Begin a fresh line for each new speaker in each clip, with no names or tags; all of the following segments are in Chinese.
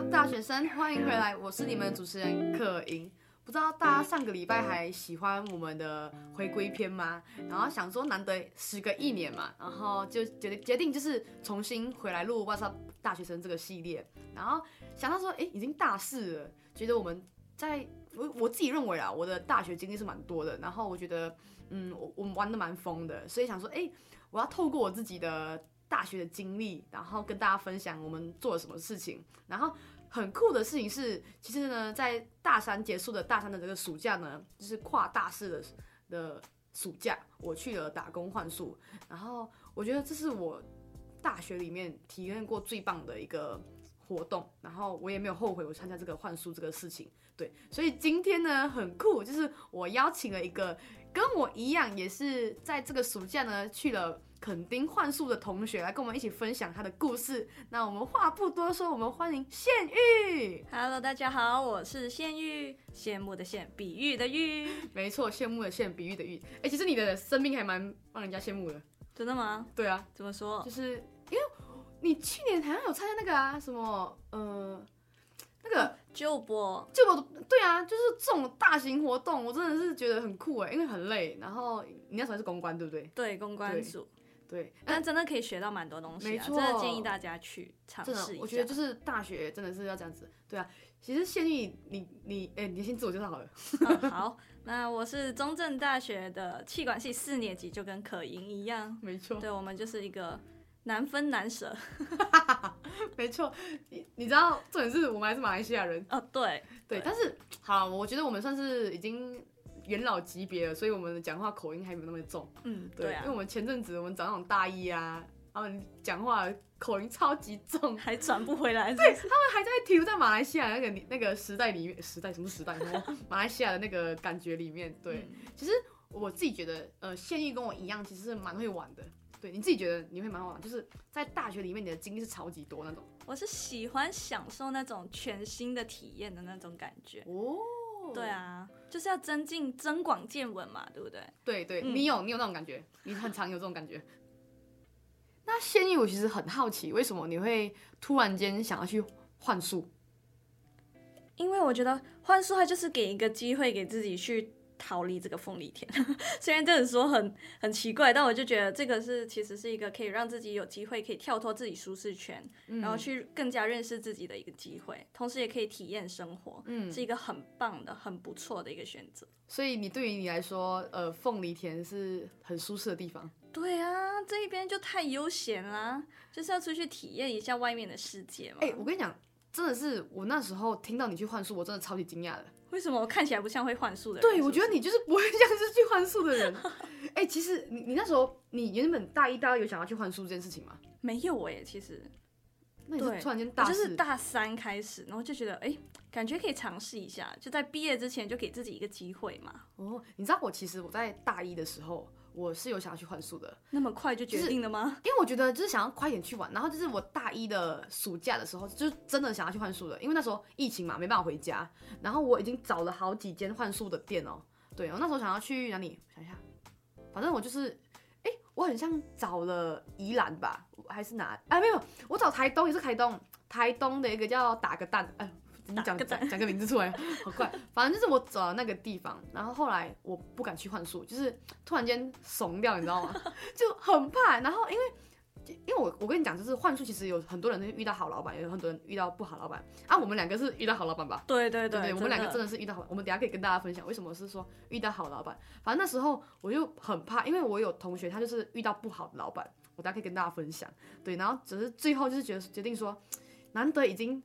大学生，欢迎回来，我是你们的主持人可盈。不知道大家上个礼拜还喜欢我们的回归篇吗？然后想说难得时隔一年嘛，然后就决决定就是重新回来录 What's up 大学生这个系列。然后想到说，哎，已经大四了，觉得我们在我我自己认为啊，我的大学经历是蛮多的。然后我觉得，嗯，我我们玩的蛮疯的，所以想说，哎，我要透过我自己的大学的经历，然后跟大家分享我们做了什么事情，然后。很酷的事情是，其实呢，在大三结束的大三的这个暑假呢，就是跨大四的的暑假，我去了打工换宿，然后我觉得这是我大学里面体验过最棒的一个活动，然后我也没有后悔我参加这个换宿这个事情，对，所以今天呢很酷，就是我邀请了一个跟我一样也是在这个暑假呢去了。垦丁换宿的同学来跟我们一起分享他的故事。那我们话不多说，我们欢迎羡玉。
Hello，大家好，我是羡玉，羡慕的羡，比喻的喻。
没错，羡慕的羡，比喻的喻。哎、欸，其实你的生命还蛮让人家羡慕的。
真的吗？
对啊。
怎么说？
就是因为你去年好像有参加那个啊，什么呃，那个
救博，
救博。对啊，就是这种大型活动，我真的是觉得很酷哎，因为很累。然后你那时候是公关，对不对？
对，公关组。
对，
但真的可以学到蛮多东西啊！真的建议大家去尝试一下。
我觉得就是大学真的是要这样子。对啊，其实羡玉，你你哎，你先自我介绍好了。
嗯、好，那我是中正大学的气管系四年级，就跟可盈一样。
没错。
对，我们就是一个难分难舍。
没错，你你知道重点是我们还是马来西亚人。
哦，对
对，但是好，我觉得我们算是已经。元老级别了，所以我们的讲话口音还没有那么重。
嗯，对，
因为我们前阵子我们找那种大一啊，他们讲话口音超级重，
还转不回来是不是？
对，他们还在停留在马来西亚那个那个时代里面，时代什么时代？马来西亚的那个感觉里面。对，嗯、其实我自己觉得，呃，现役跟我一样，其实是蛮会玩的。对，你自己觉得你会蛮好玩，就是在大学里面你的经历是超级多那种。
我是喜欢享受那种全新的体验的那种感觉。哦。对啊，就是要增进增广见闻嘛，对不对？
对对，嗯、你有你有那种感觉，你很常有这种感觉。那仙玉，我其实很好奇，为什么你会突然间想要去换术？
因为我觉得换术它就是给一个机会给自己去。逃离这个凤梨田，虽然这样说很很奇怪，但我就觉得这个是其实是一个可以让自己有机会可以跳脱自己舒适圈，嗯、然后去更加认识自己的一个机会，同时也可以体验生活，嗯，是一个很棒的、很不错的一个选择。
所以你对于你来说，呃，凤梨田是很舒适的地方。
对啊，这一边就太悠闲啦，就是要出去体验一下外面的世界嘛。
哎、欸，我跟你讲，真的是我那时候听到你去换宿，我真的超级惊讶的。
为什么我看起来不像会幻术的人？
对，我觉得你就是不会像是去幻术的人。哎、欸，其实你你那时候你原本大一、大二有想要去幻术这件事情吗？
没有哎、欸，其实。
那你是突然间大，
就是大三开始，然后就觉得哎、欸，感觉可以尝试一下，就在毕业之前就给自己一个机会嘛。
哦，你知道我其实我在大一的时候。我是有想要去换宿的，
那么快就决定了吗？
就是、因为我觉得就是想要快点去玩，然后就是我大一的暑假的时候，就是真的想要去换宿的，因为那时候疫情嘛，没办法回家，然后我已经找了好几间换宿的店哦。对，我那时候想要去哪里？想一下，反正我就是，哎、欸，我很像找了宜兰吧，还是哪？哎，没有，我找台东也是台东，台东的一个叫打个蛋，哎。你讲讲讲个名字出来，好快。反正就是我走到那个地方，然后后来我不敢去换宿，就是突然间怂掉，你知道吗？就很怕。然后因为因为我我跟你讲，就是换宿其实有很多人遇到好老板，也有很多人遇到不好老板。啊，我们两个是遇到好老板吧？
对对对，
对，对，我们两个真的是遇到好。我们等下可以跟大家分享为什么是说遇到好老板。反正那时候我就很怕，因为我有同学他就是遇到不好的老板，我等下可以跟大家分享。对，然后只是最后就是决决定说，难得已经。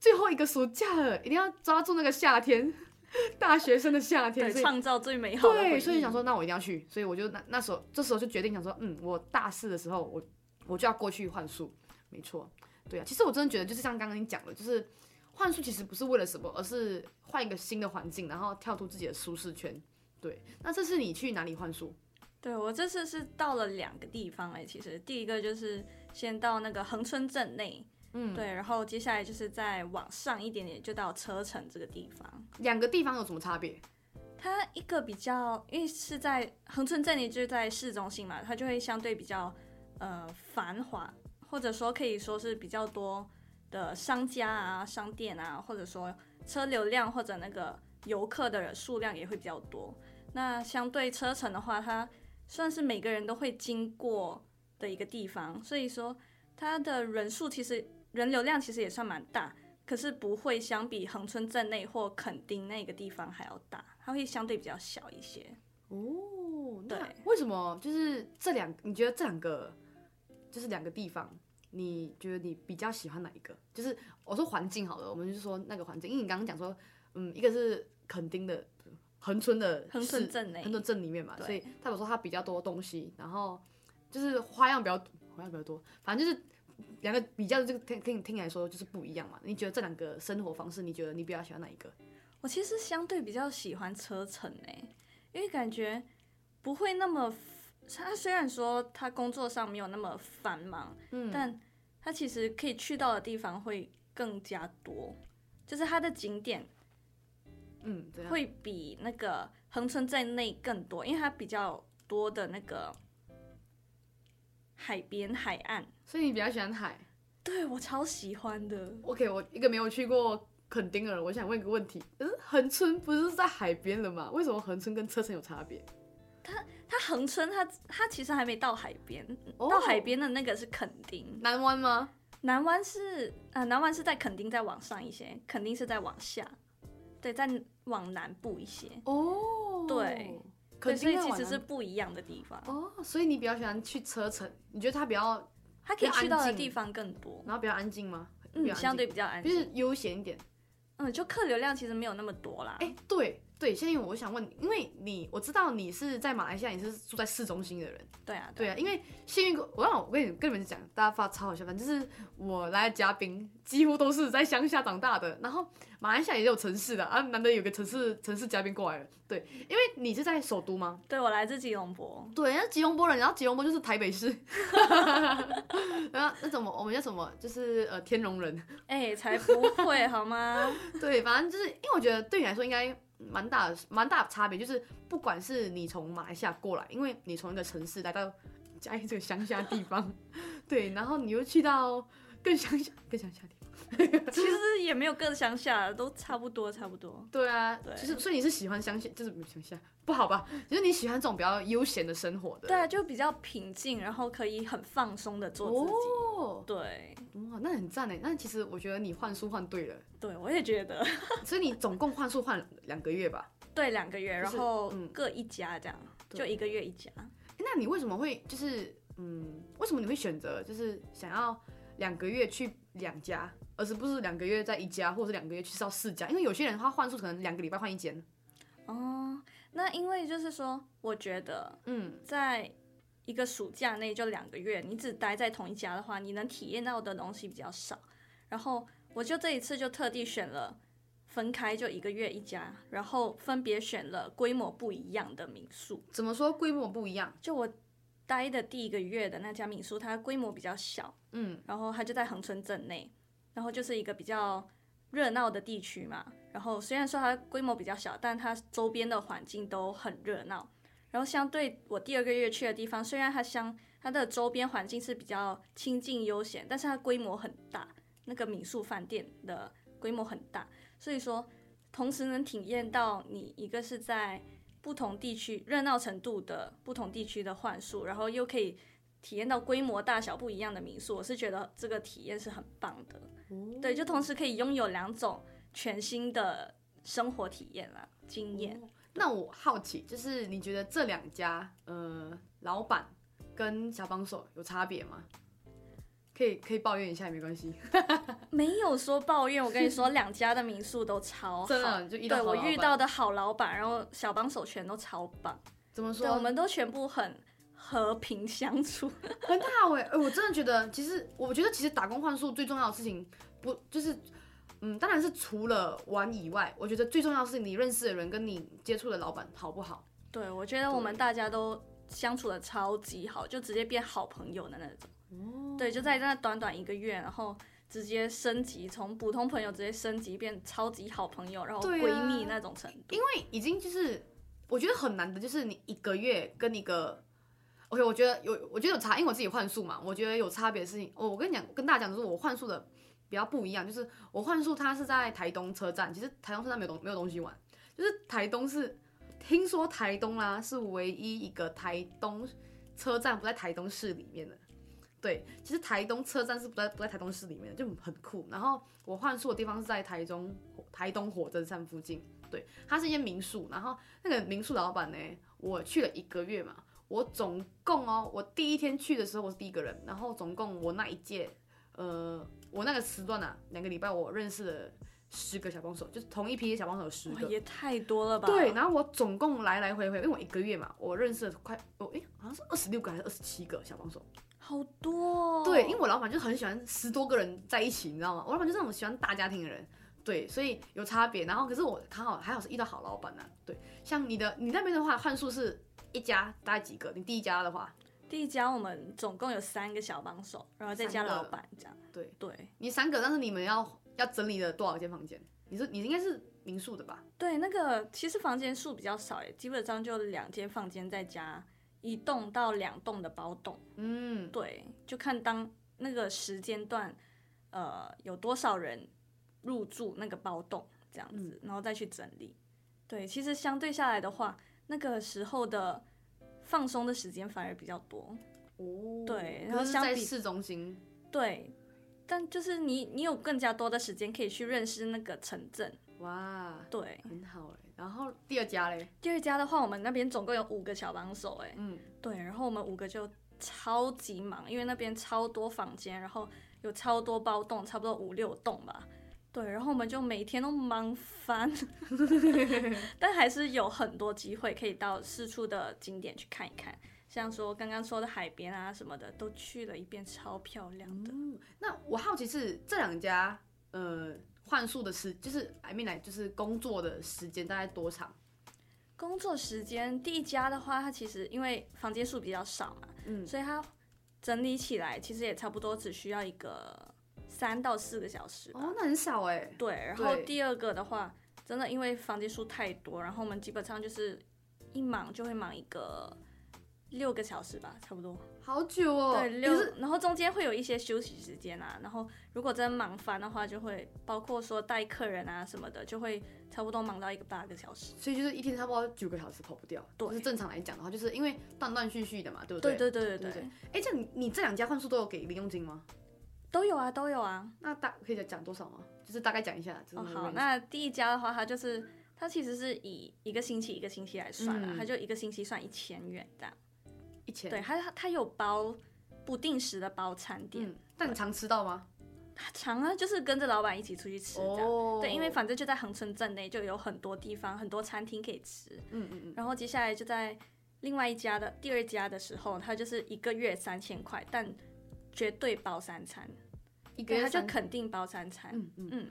最后一个暑假了，一定要抓住那个夏天，大学生的夏天，
创造最美好的。
对，所以想说，那我一定要去，所以我就那那时候，这时候就决定想说，嗯，我大四的时候，我我就要过去换宿。没错，对啊，其实我真的觉得，就是像刚刚你讲的，就是换宿其实不是为了什么，而是换一个新的环境，然后跳出自己的舒适圈。对，那这次你去哪里换宿？
对，我这次是到了两个地方哎，其实第一个就是先到那个恒春镇内。嗯，对，然后接下来就是再往上一点点，就到车城这个地方。
两个地方有什么差别？
它一个比较，因为是在横村镇里，就是在市中心嘛，它就会相对比较呃繁华，或者说可以说是比较多的商家啊、商店啊，或者说车流量或者那个游客的数量也会比较多。那相对车城的话，它算是每个人都会经过的一个地方，所以说它的人数其实人流量其实也算蛮大，可是不会相比恒春镇内或垦丁那个地方还要大，它会相对比较小一些。
哦，
对，
为什么就是这两？你觉得这两个就是两个地方，你觉得你比较喜欢哪一个？就是我说环境好了，我们就说那个环境，因为你刚刚讲说，嗯，一个是垦丁的恒春的
恒春镇内，
恒春镇里面嘛，所以代表说它比较多东西，然后就是花样比较花样比较多，反正就是两个比较这个听听听来说就是不一样嘛。你觉得这两个生活方式，你觉得你比较喜欢哪一个？
我其实相对比较喜欢车程诶、欸。因为感觉不会那么，他虽然说他工作上没有那么繁忙，嗯，但他其实可以去到的地方会更加多，就是他的景点，
嗯，
会比那个横村在内更多，因为它比较多的那个海边海岸，
所以你比较喜欢海？
对，我超喜欢的。
OK，我一个没有去过。垦丁的人，我想问一个问题，可是恒春不是在海边的吗？为什么恒春跟车城有差别？
它它恒春它它其实还没到海边，哦、到海边的那个是垦丁
南湾吗？
南湾是啊、呃，南湾是在垦丁再往上一些，垦丁是在往下，对，再往南部一些
哦。
对，垦丁所以其实是不一样的地方
哦。所以你比较喜欢去车城？你觉得它比较
它可以去到的地方更多，
然后比较安静吗？
嗯，相对比较安静，
就是悠闲一点。
嗯，就客流量其实没有那么多啦。
哎、欸，对对，现在我想问你，因为你我知道你是在马来西亚，你是住在市中心的人。
对啊，
对啊，因为幸运，我让我跟你跟你们讲，大家发超好笑，反正就是我来的嘉宾几乎都是在乡下长大的，然后马来西亚也有城市的啊，难得有个城市城市嘉宾过来了。对，因为你是在首都吗？
对，我来自吉隆坡。
对，那吉隆坡人，然后吉隆坡就是台北市。然后那怎么我们叫什么？就是呃天龙人。
哎、欸，才不会好吗？
对，反正就是因为我觉得对你来说应该蛮大蛮大的差别，就是不管是你从马来西亚过来，因为你从一个城市来到嘉义这个乡下地方，对，然后你又去到更乡下更乡下地方。
其实也没有更乡下，都差不多，差不多。
对啊，对，其实所以你是喜欢乡下，就是乡下不好吧？就是你喜欢这种比较悠闲的生活的。
对啊，就比较平静，然后可以很放松的做自己。哦，对，
哇，那很赞诶。那其实我觉得你换宿换对了。
对，我也觉得。
所以你总共换宿换两个月吧？
对，两个月，然后各一家这样，就一个月一家。
那你为什么会就是嗯，为什么你会选择就是想要两个月去两家？而是不是两个月在一家，或者是两个月去到四家？因为有些人他换宿可能两个礼拜换一间。
哦，那因为就是说，我觉得，嗯，在一个暑假内就两个月，你只待在同一家的话，你能体验到的东西比较少。然后我就这一次就特地选了分开，就一个月一家，然后分别选了规模不一样的民宿。
怎么说规模不一样？
就我待的第一个月的那家民宿，它规模比较小，嗯，然后它就在恒春镇内。然后就是一个比较热闹的地区嘛，然后虽然说它规模比较小，但它周边的环境都很热闹。然后相对我第二个月去的地方，虽然它相它的周边环境是比较清静悠闲，但是它规模很大，那个民宿饭店的规模很大，所以说同时能体验到你一个是在不同地区热闹程度的不同地区的幻术，然后又可以体验到规模大小不一样的民宿，我是觉得这个体验是很棒的。对，就同时可以拥有两种全新的生活体验啦，经验。
那我好奇，就是你觉得这两家，呃，老板跟小帮手有差别吗？可以可以抱怨一下也没关系。
没有说抱怨，我跟你说，两家的民宿都超好。
真的，就遇到
对我遇到的好老板，然后小帮手全都超棒。
怎么说？
对，我们都全部很和平相处，
很好哎、欸！我真的觉得，其实我觉得，其实打工换宿最重要的事情，不就是，嗯，当然是除了玩以外，我觉得最重要是你认识的人跟你接触的老板好不好？
对，我觉得我们大家都相处的超级好，就直接变好朋友的那种。哦。对，就在那短短一个月，然后直接升级，从普通朋友直接升级变超级好朋友，然后闺蜜那种程度。
因为已经就是，我觉得很难的，就是你一个月跟一个。OK，我觉得有，我觉得有差，因为我自己换宿嘛，我觉得有差别的事情。我我跟你讲，跟大家讲就是，我换宿的比较不一样，就是我换宿它是在台东车站，其实台东车站没有东没有东西玩，就是台东是听说台东啦、啊、是唯一一个台东车站不在台东市里面的。对，其实台东车站是不在不在台东市里面的，就很酷。然后我换宿的地方是在台中台东火车站附近，对，它是一间民宿。然后那个民宿老板呢，我去了一个月嘛，我总共哦，我第一天去的时候我是第一个人，然后总共我那一届，呃，我那个时段啊，两个礼拜我认识了十个小帮手，就是同一批小帮手十个，
也太多了吧？
对，然后我总共来来回回，因为我一个月嘛，我认识了快，哦，哎，好像是二十六个还是二十七个小帮手。
好多哦，
对，因为我老板就很喜欢十多个人在一起，你知道吗？我老板就是那种喜欢大家庭的人，对，所以有差别。然后可是我刚好还好是遇到好老板呢、啊，对，像你的你那边的话，换数是一家大概几个？你第一家的话，
第一家我们总共有三个小帮手，然后再加老板这样。
对
对，
你三个，但是你们要要整理了多少间房间？你说你应该是民宿的吧？
对，那个其实房间数比较少诶，基本上就两间房间再加。一栋到两栋的包栋，
嗯，
对，就看当那个时间段，呃，有多少人入住那个包栋这样子，嗯，然后再去整理。对，其实相对下来的话，那个时候的放松的时间反而比较多。
哦，
对，然后相比
市中心，
对，但就是你你有更加多的时间可以去认识那个城镇。
哇，
对，
很好哎。然后第二家嘞？
第二家的话，我们那边总共有五个小帮手，哎，
嗯，
对，然后我们五个就超级忙，因为那边超多房间，然后有超多包栋，差不多五六栋吧，对，然后我们就每天都忙翻，但还是有很多机会可以到四处的景点去看一看，像说刚刚说的海边啊什么的，都去了一遍，超漂亮的。
嗯，那我好奇是这两家，呃。换宿的时就是 I mean 来就是工作的时间大概多长？
工作时间第一家的话，它其实因为房间数比较少嘛，
嗯，
所以它整理起来其实也差不多只需要一个三到四个小时。
哦，那很少哎。
对，然后第二个的话，真的因为房间数太多，然后我们基本上就是一忙就会忙一个六个小时吧，差不多。
好久哦，
对，六，然后中间会有一些休息时间啊，然后如果真忙翻的话，就会包括说带客人啊什么的，就会差不多忙到一个八个小时，
所以就是一天差不多九个小时跑不掉。对，就是正常来讲的话，就是因为断断续续的嘛，对不对？
对对对对对。
哎，这样你你这两家换宿都有给零用金吗？
都有啊，都有啊。
那大可以再讲多少吗？就是大概讲一下。
哦，好，那第一家的话，它就是它其实是以一个星期一个星期来算的，嗯，它就一个星期算一千元这样。
一千。
对，它它有包。不定时的包餐点，
嗯，但你常吃到吗？
常啊，就是跟着老板一起出去吃这样。
哦。
对，因为反正就在恒春镇内，就有很多地方，很多餐厅可以吃。
嗯嗯嗯。
然后接下来就在另外一家的第二家的时候，他就是一个月三千块，但绝对包三餐。一个月他就肯定包三餐。
嗯嗯嗯。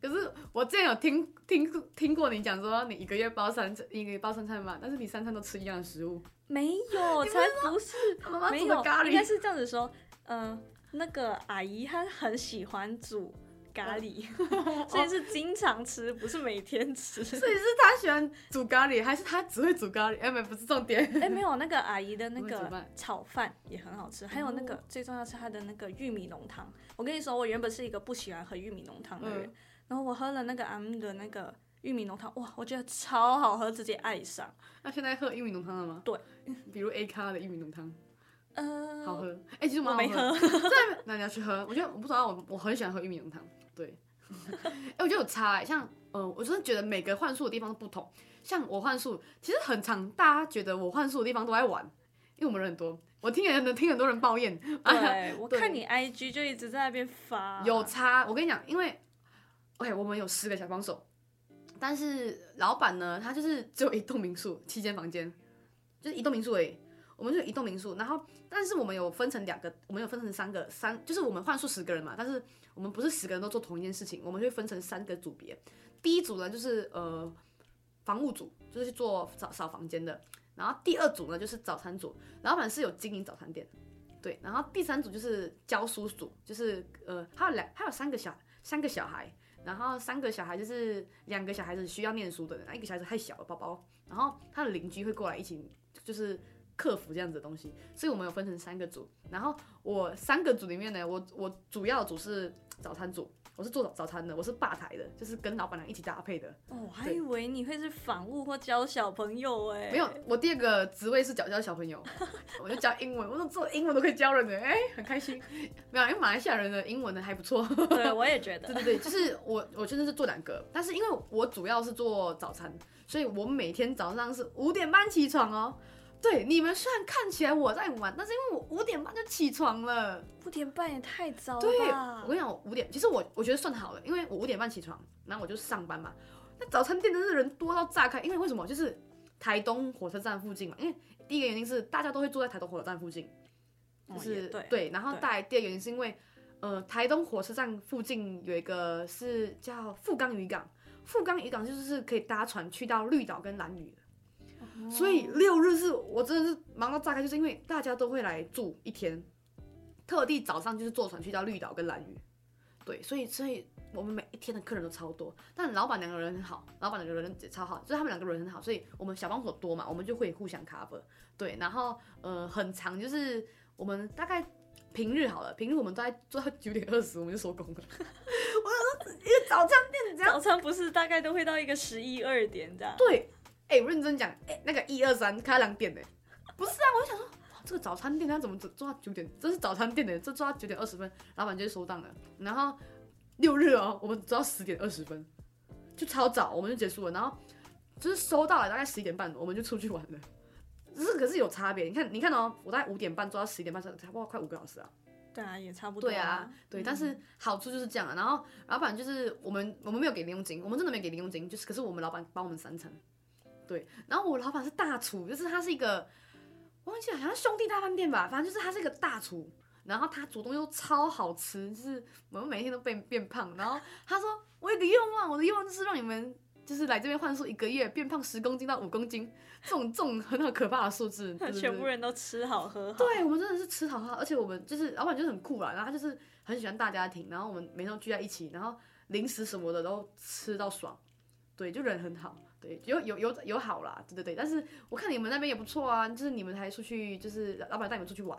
可是我之前有听听听过你讲说，你一个月包三餐，一个月包三餐嘛，但是你三餐都吃一样的食物。
没有，才不是，妈妈煮的咖喱，应该是这样子说，嗯、呃，那个阿姨她很喜欢煮咖喱，所以是经常吃，不是每天吃。
所以是她喜欢煮咖喱，还是她只会煮咖喱？哎，没，不是重点。
哎，没有，那个阿姨的那个炒饭也很好吃，还有那个最重要是她的那个玉米浓汤。我跟你说，我原本是一个不喜欢喝玉米浓汤的人，嗯、然后我喝了那个 M 的那个。玉米浓汤哇，我觉得超好喝，直接爱上。
那现在喝玉米浓汤了吗？
对，
比如 A 咖的玉米浓汤，
呃，
好喝。哎、欸，其实我没喝，那你要去喝。我觉得我不知道，我我很喜欢喝玉米浓汤。对，哎、欸，我觉得有差哎、欸，像呃，我真的觉得每个幻术的地方都不同。像我幻术，其实很常，大家觉得我幻术的地方都在玩，因为我们人很多。我听人能听很多人抱怨。
对，啊、我看你 IG 就一直在那边发。
有差，我跟你讲，因为 OK，我们有十个小帮手。但是老板呢，他就是只有一栋民宿，七间房间，就是一栋民宿而已。我们就一栋民宿，然后但是我们有分成两个，我们有分成三个，三就是我们换宿十个人嘛，但是我们不是十个人都做同一件事情，我们会分成三个组别。第一组呢就是呃房务组，就是去做扫扫房间的，然后第二组呢就是早餐组，老板是有经营早餐店，对，然后第三组就是教书组，就是呃还有两还有三个小三个小孩。然后三个小孩就是两个小孩子需要念书的人，一个小孩子太小了，宝宝。然后他的邻居会过来一起，就是客服这样子的东西，所以我们有分成三个组。然后我三个组里面呢，我我主要组是早餐组。我是做早早餐的，我是吧台的，就是跟老板娘一起搭配的。
哦，我还以为你会是访务或教小朋友哎。
没有，我第二个职位是教教小朋友，我就教英文，我说做英文都可以教人的，哎、欸，很开心。没有，因为马来西亚人的英文呢还不错。
对，我也觉得。
对对对，就是我我真的是做两个，但是因为我主要是做早餐，所以我每天早上是五点半起床哦。对，你们虽然看起来我在玩，但是因为我五点半就起床了。
五点半也太早了。
对，我跟你讲，我五点，其实我我觉得算好了，因为我五点半起床，然后我就上班嘛。那早餐店真的是人多到炸开，因为为什么？就是台东火车站附近嘛。因为第一个原因是大家都会住在台东火车站附近，就是、对。然后带来第二个原因是因为，呃，台东火车站附近有一个是叫富冈渔港，富冈渔港就是可以搭船去到绿岛跟蓝屿的。所以六日是我真的是忙到炸开，就是因为大家都会来住一天，特地早上就是坐船去到绿岛跟蓝屿，对，所以所以我们每一天的客人都超多，但老板两个人很好，老板两个人也超好，就是他们两个人很好，所以我们小帮手多嘛，我们就会互相 cover，对，然后呃很长，就是我们大概平日好了，平日我们都在做到九点二十我们就收工了，我想说一个早餐店这样，
早餐不是大概都会到一个十一二点这样，
对。哎、欸，我认真讲，哎、欸，那个一二三开两点呢？不是啊，我就想说，这个早餐店他怎么做做到九点？这是早餐店的，这做到九点二十分，老板就收档了。然后六日哦，我们做到十点二十分，就超早，我们就结束了。然后就是收到了，大概十一点半，我们就出去玩了。只是可是有差别，你看，你看哦，我大概五点半做到十一点半，差不多快五个小时啊。
对啊，也差不多。
对啊，对，嗯、但是好处就是这样啊。然后老板就是我们，我们没有给零用金，我们真的没给零用金，就是可是我们老板帮我们三成。对，然后我老板是大厨，就是他是一个，我忘记了，好像兄弟大饭店吧，反正就是他是一个大厨，然后他煮东西都超好吃，就是我们每天都变变胖。然后他说，我有个愿望，我的愿望就是让你们就是来这边换宿一个月，变胖十公斤到五公斤，这种这种很很可怕的数字，对对对，
全部人都吃好喝好。
对，我们真的是吃好喝，而且我们就是老板就是很酷啦，然后他就是很喜欢大家庭，然后我们每天都聚在一起，然后零食什么的都吃到爽，对，就人很好。对，有有有有好啦，对对对，但是我看你们那边也不错啊，就是你们还出去，就是老板带你们出去玩。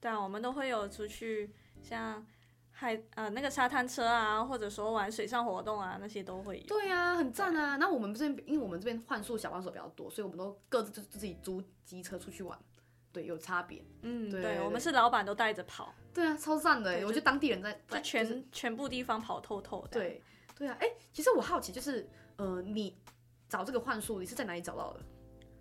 对啊，我们都会有出去，像海呃那个沙滩车啊，或者说玩水上活动啊，那些都会有。
对啊，很赞啊。那我们这边，因为我们这边换宿小帮手比较多，所以我们都各自就自己租机车出去玩。对，有差别。
嗯，对，对，对，我们是老板都带着跑。
对啊，超赞的，我觉得当地人在
在全、
就是、
全部地方跑透透的。
对，对啊，哎，其实我好奇就是，呃，你。找这个幻术，你是在哪里找到的？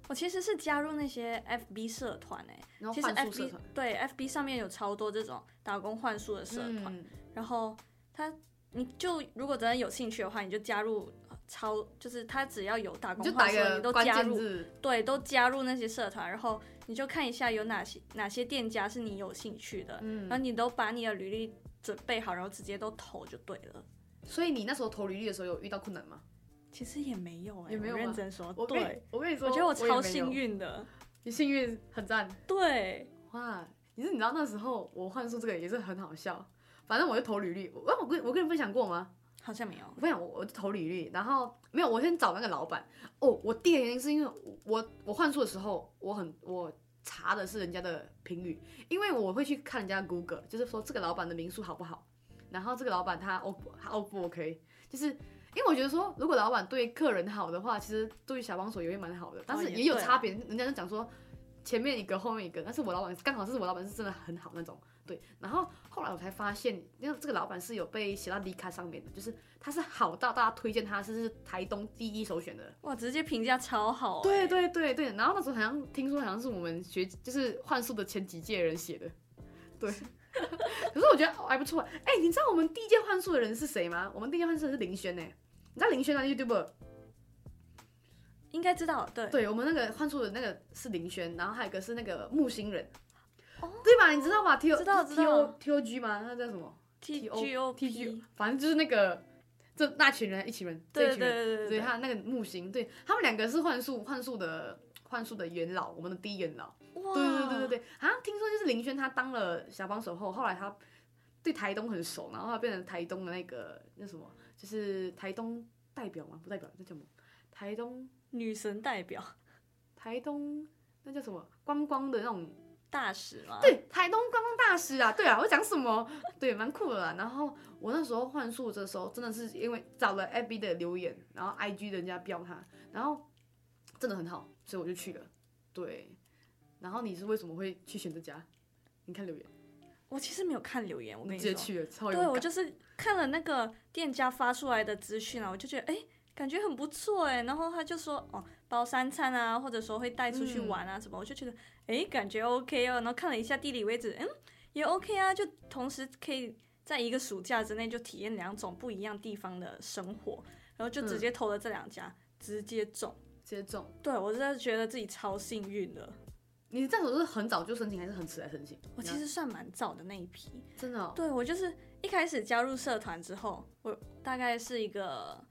我其实是加入那些 FB 社团哎、欸，然后其实 FB 对 FB 上面有超多这种打工幻术的社团、嗯，然后他你就如果真的有兴趣的话，你就加入超就是他只要有打工换宿，你都加入，对，都加入那些社团，然后你就看一下有哪些哪些店家是你有兴趣的，嗯，然后你都把你的履历准备好，然后直接都投就对了。
所以你那时候投履历的时候有遇到困难吗？
其实也没有哎、欸，
也没有
认真说。
我
对，
我跟你说，
我觉得我超幸运的。
你幸运很赞。
对，
哇，你是你知道那时候我换宿这个也是很好笑。反正我就投履历，我我跟我跟你分享过吗？
好像没有。
我分享我我就投履历，然后没有，我先找那个老板。哦，我第一个原因是因为我我换宿的时候，我很我查的是人家的评语，因为我会去看人家的 Google，就是说这个老板的民宿好不好，然后这个老板他 O 他 O 不 OK，就是。因为我觉得说，如果老板对客人好的话，其实对于小帮手也会蛮好的。但是也有差别，人家就讲说前面一个后面一个，但是我老板刚好是我老板是真的很好那种。对，然后后来我才发现，因为这个老板是有被写到 Dcard 上面的，就是他是好到大家推荐他是台东第一首选的。
哇，直接评价超好。
对对对对，然后那时候好像听说好像是我们学就是幻术的前几届人写的。对，可是我觉得还不错。哎、欸，你知道我们第一届幻术的人是谁吗？我们第一届幻术的是林轩呢。你知道林轩啊？YouTuber
应该知道，对，
对我们那个幻术的那个是林轩，然后还有一个是那个木星人，哦，对吧？你知道吗？T O 知道知道 T O T O G 吗？那叫什么
？T G O T G，
反正就是那个这那群人一群人，
对
这一群人
对对对，对，
对，他那个木星，对他们两个是幻术幻术的幻术的元老，我们的第一元老，哇，对对对对对，好像听说就是林轩他当了小帮手后，后来他对台东很熟，然后他变成台东的那个那什么。就是台东代表吗？不代表，那叫什么？台东
女神代表。
台东那叫什么观光的那种
大使吗？
对，台东观光大使啊，对啊，我讲什么？对，蛮酷的啦。然后我那时候换宿的时候，真的是因为找了 AB 的留言，然后 IG 人家标他，然后真的很好，所以我就去了。对，然后你是为什么会去选这家？你看留言。
我其实没有看留言，我跟你
说，直接去了，超
对，我就是看了那个店家发出来的资讯啊，我就觉得哎，感觉很不错哎，然后他就说哦，包三餐啊，或者说会带出去玩啊什么，嗯、我就觉得哎，感觉 OK 哦，然后看了一下地理位置，嗯，也 OK 啊，就同时可以在一个暑假之内就体验两种不一样地方的生活，然后就直接投了这两家，嗯、直接中，
直接中，
对，我真的觉得自己超幸运的。
你这种是很早就申请，还是很迟才申请？
我其实算蛮早的那一批，
真的、哦。
对，我就是一开始加入社团之后，我大概是一个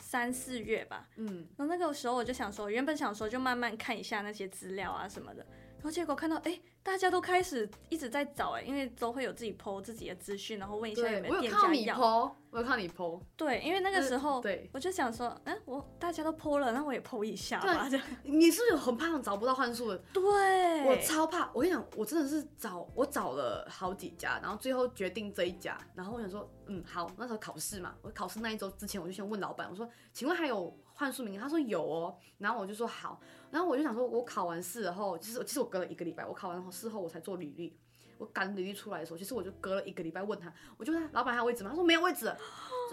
三四月吧，嗯，然后那个时候我就想说，原本想说就慢慢看一下那些资料啊什么的，然后结果看到哎。诶大家都开始一直在找哎、欸，因为都会有自己 po 自己的资讯，然后问一下有没有店家要。
我有看你 po，我有看你。
对，因为那个时候，对，我就想说，嗯、欸，我大家都 po 了，那我也 po 一下吧。
对，你是不是很怕找不到幻术的？
对，
我超怕。我跟你讲，我真的是找，我找了好几家，然后最后决定这一家。然后我想说，嗯，好，那时候考试嘛，我考试那一周之前，我就先问老板，我说，请问还有幻术名？他说有哦。然后我就说好。然后我就想说，我考完试后，其实其实我隔了一个礼拜，我考完试后我才做履历。我赶履历出来的时候，其实我就隔了一个礼拜问他，我就问他老板还有位置吗？他说没有位置。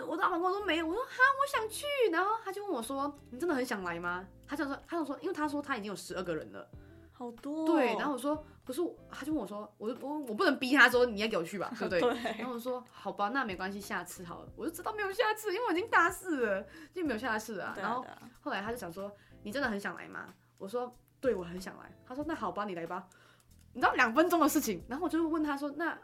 我的老板跟我说没有，我说哈，我想去。然后他就问我说，你真的很想来吗？他想说，他想说，因为他说他已经有十二个人了，
好多、哦。
对，然后我说不是，他就问我说，我我我不能逼他说你要给我去吧，对不对？对。然后我说好吧，那没关系，下次好了。我就知道没有下次，因为我已经大四了，就没有下次啊。然后后来他就想说，你真的很想来吗？我说。对，我很想来。他说：“那好吧，你来吧。”你知道两分钟的事情，然后我就问他说：“那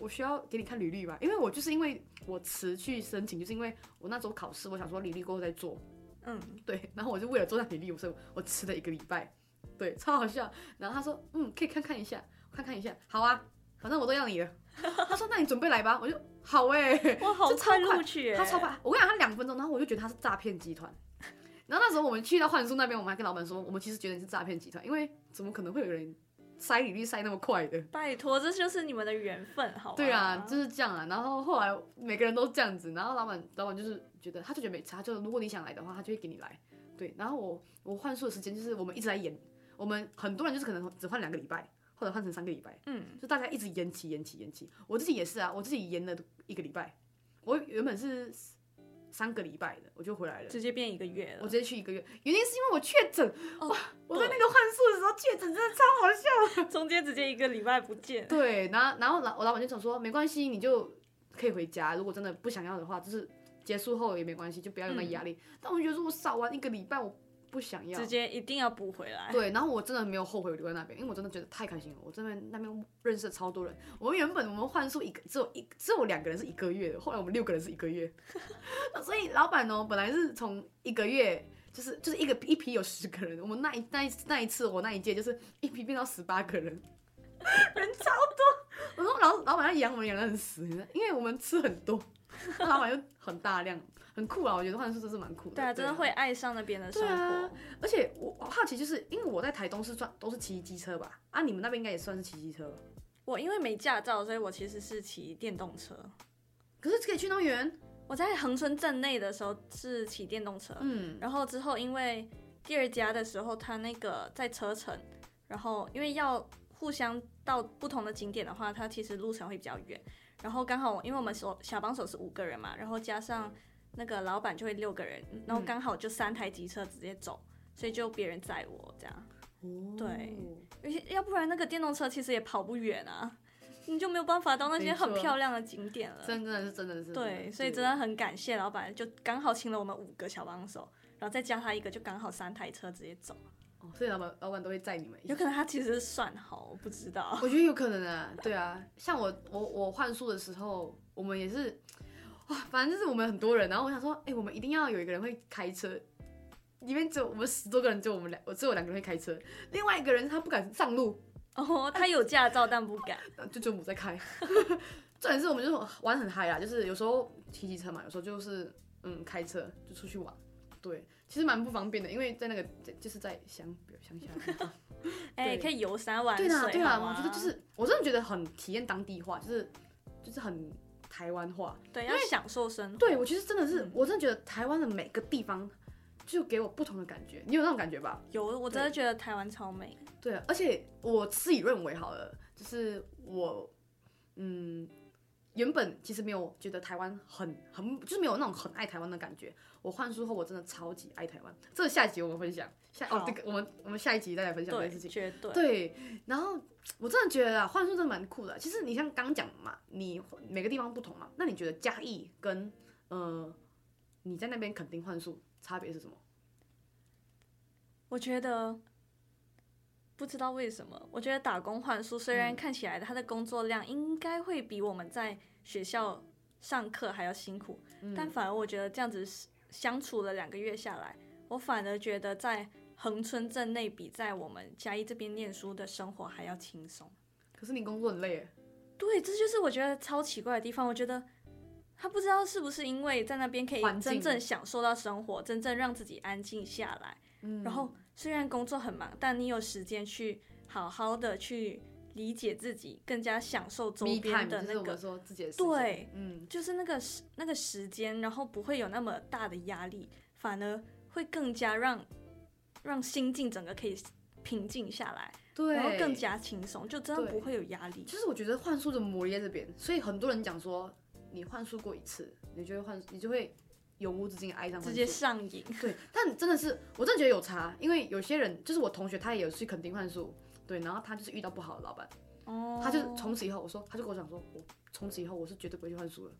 我需要给你看履历吧？因为我就是因为我辞去申请，就是因为我那周考试，我想说履历过后再做。嗯，对。然后我就为了做那履历，我说我迟了一个礼拜，对，超好笑。然后他说：嗯，可以看看一下，看看一下，好啊，反正我都要你了。他说：那你准备来吧。我就好哎、欸，
哇，好快录取，
他超快。我跟你讲，他两分钟，然后我就觉得他是诈骗集团。”然后那时候我们去到幻术那边，我们还跟老板说，我们其实觉得你是诈骗集团，因为怎么可能会有人塞履历塞那么快的？
拜托，这就是你们的缘分，好吗？
对啊，就是这样啊。然后后来每个人都这样子，然后老板老板就是觉得，他就觉得没差，就如果你想来的话，他就会给你来。对，然后我我幻术的时间就是我们一直在延，我们很多人就是可能只换两个礼拜，或者换成三个礼拜，嗯，就大家一直延期延期延期。我自己也是啊，我自己延了一个礼拜，我原本是。三个礼拜的我就回来了，
直接变一个月了。
我直接去一个月，原因是因为我确诊。哇、哦，我在那个换宿的时候确诊，真的超好笑。
中间直接一个礼拜不见。
对，然后然后老我老板就想说，没关系，你就可以回家。如果真的不想要的话，就是结束后也没关系，就不要有那压力。嗯、但我觉得说我少玩一个礼拜，我。不想要，
直接一定要补回来。
对，然后我真的没有后悔我留在那边，因为我真的觉得太开心了。我这边那边认识了超多人。我们原本我们换宿一个只有一只有两个人是一个月的，后来我们六个人是一个月。所以老板呢，本来是从一个月就是就是一个一批有十个人，我们那一那一那一次我那一届就是一批变到十八个人，人超多。我说老老板要养我们养的很死，因为我们吃很多，那老板又很大量。很酷啊，我觉得换宿真是蛮酷的。
对啊，真的会爱上那边的生活。啊、
而且我好奇，就是因为我在台东是算都是骑机车吧？啊，你们那边应该也算是骑机车吧？
我因为没驾照，所以我其实是骑电动车。
可是可以去那么远？
我在恒春镇内的时候是骑电动车，嗯，然后之后因为第二家的时候，他那个在车程，然后因为要互相到不同的景点的话，它其实路程会比较远。然后刚好因为我们手小帮手是五个人嘛，然后加上。那个老板就会六个人，然后刚好就三台机车直接走，嗯、所以就别人载我这样。哦、对，而且要不然那个电动车其实也跑不远啊，你就没有办法到那些很漂亮的景点了。
真的是真的是。
对，所以真的很感谢老板，就刚好请了我们五个小帮手，然后再加他一个，就刚好三台车直接走。
哦，所以老板老板都会载你们。
有可能他其实是算好，我不知道。
我觉得有可能啊，对啊，像我我我换宿的时候，我们也是。哇，反正就是我们很多人，然后我想说，哎、欸，我们一定要有一个人会开车，里面只有我们十多个人，只有我们两，我只有两个人会开车，另外一个人他不敢上路，
哦，他有驾照但不敢，
就只有我在开。重点是我们就玩很嗨啦，就是有时候骑骑车嘛，有时候就是嗯开车就出去玩，对，其实蛮不方便的，因为在那个就是在乡乡下的地方，
哎、欸，可以游山玩水。
对啊，对啊，我觉得就是我真的觉得很体验当地化，就是就是很台湾化。
对，要享受生活。
对，我其实真的是，我真的觉得台湾的每个地方就给我不同的感觉。你有那种感觉吧？
有，我真的觉得台湾超美。
对，而且我自己认为好了，就是我嗯。原本其实没有觉得台湾很很，就是没有那种很爱台湾的感觉。我换书后，我真的超级爱台湾。这个下一集我们分享，下哦这个我们我们下一集再来分享这件事情。
绝对。
对，然后我真的觉得啊，换书真的蛮酷的。其实你像刚讲嘛，你每个地方不同嘛，那你觉得嘉义跟呃你在那边肯定换书差别是什么？
我觉得。不知道为什么，我觉得打工换宿虽然看起来他的工作量应该会比我们在学校上课还要辛苦，嗯，但反而我觉得这样子相处了两个月下来，我反而觉得在恒春镇内比在我们嘉义这边念书的生活还要轻松。
可是你工作很累。
对，这就是我觉得超奇怪的地方。我觉得他不知道是不是因为在那边可以真正享受到生活，真正让自己安静下来，嗯，然后。虽然工作很忙，但你有时间去好好的去理解自己，更加享受周边的那个。
说自己的
对，嗯，就是那个时那个时间，然后不会有那么大的压力，反而会更加让让心境整个可以平静下来，
对，
然后更加轻松，就真的不会有压力。
就是我觉得幻术的魔力在这边，所以很多人讲说，你幻术过一次，你就会幻，你就会。永无止境爱上，直
接上瘾。
对，但真的是，我真的觉得有差，因为有些人就是我同学，他也有去垦丁换宿，对，然后他就是遇到不好的老板，哦，他就从此以后，我说，他就跟我讲说，我从此以后我是绝对不会去换书了。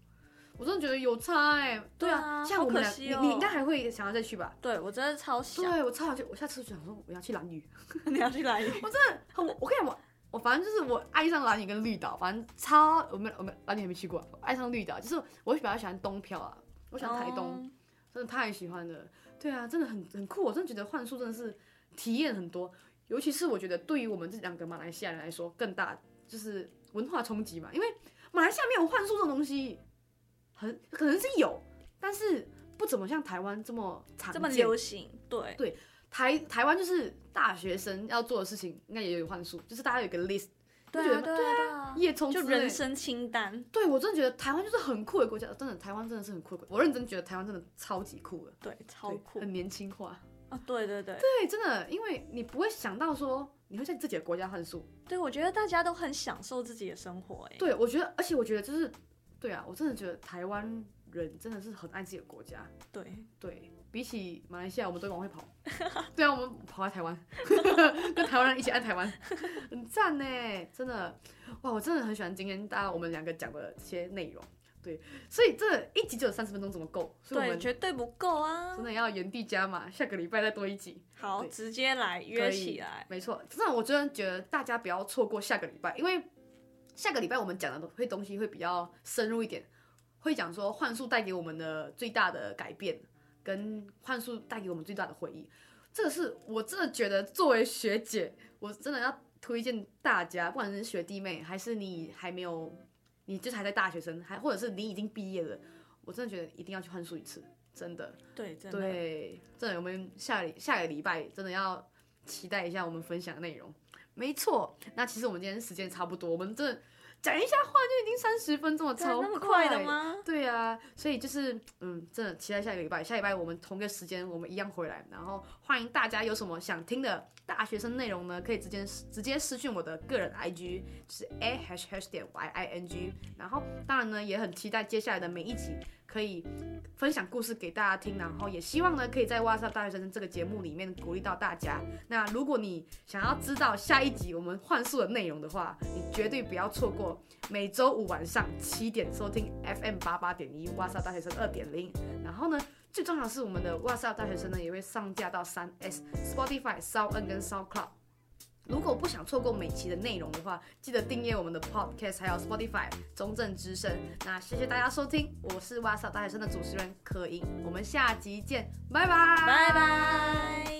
我真的觉得有差哎、欸，对啊，像我们俩、喔，你你应该还会想要再去吧？
对，我真的超想，
对我超想去，我下次就想说我要去蓝屿，
你要去蓝屿？
我真的，我我跟你讲，我我反正就是我爱上蓝屿跟绿岛，反正超我们我们蓝屿还没去过，我爱上绿岛，就是我比较喜欢东漂啊，我喜欢台东。哦真的太喜欢了，对啊，真的很很酷。我真的觉得幻术真的是体验很多，尤其是我觉得对于我们这两个马来西亚人来说，更大就是文化冲击嘛。因为马来西亚没有幻术这种东西，很可能是有，但是不怎么像台湾这么常见，
这么流行。对
对，台台湾就是大学生要做的事情，应该也有幻术，就是大家有一个 list。
对啊，对啊，
夜冲
就人生清单。
对，我真的觉得台湾就是很酷的国家，真的，台湾真的是很酷的。我认真觉得台湾真的超级酷的，
对，超酷，
很年轻化
啊！对对对，
对，真的，因为你不会想到说你会在自己的国家恨宿。
对，我觉得大家都很享受自己的生活，哎。
对，我觉得，而且我觉得就是，对啊，我真的觉得台湾人真的是很爱自己的国家。
对
对。比起马来西亚，我们都往回跑。对啊，我们跑来台湾，跟台湾人一起爱台湾，很赞呢，真的。哇，我真的很喜欢今天大家我们两个讲的这些内容。对，所以这一集就有三十分钟，怎么够？
对，绝对不够啊！
真的要原地加码，下个礼拜再多一集。
好，直接来约起来。
没错，真的，我真的觉得大家不要错过下个礼拜，因为下个礼拜我们讲的会东西会比较深入一点，会讲说幻术带给我们的最大的改变。跟幻术带给我们最大的回忆，这个是我真的觉得作为学姐，我真的要推荐大家，不管是学弟妹，还是你还没有，你就是还在大学生，还或者是你已经毕业了，我真的觉得一定要去换宿一次，真的。
对，真的。
对，真的，我们下下个礼拜真的要期待一下我们分享的内容。没错，那其实我们今天时间差不多，我们这。讲一下话就已经三十分钟了，超快，
那么快的吗？
对啊，所以就是嗯，真的期待下个礼拜，下礼拜我们同个时间我们一样回来，然后欢迎大家有什么想听的大学生内容呢，可以直接直接私讯我的个人 IG，就是 a hash hash 点 y i n g，然后当然呢也很期待接下来的每一集。可以分享故事给大家听，然后也希望呢，可以在哇塞大学生这个节目里面鼓励到大家。那如果你想要知道下一集我们换宿的内容的话，你绝对不要错过每周五晚上七点收听 FM 八八点一哇塞大学生二点零。然后呢，最重要的是我们的哇塞大学生呢也会上架到三 S、Spotify、Sound 跟 SoundCloud。如果不想错过每期的内容的话，记得订阅我们的 Podcast，还有 Spotify 中正之声。那谢谢大家收听，我是哇塞大学生的主持人柯英，我们下集见，拜拜，
拜拜。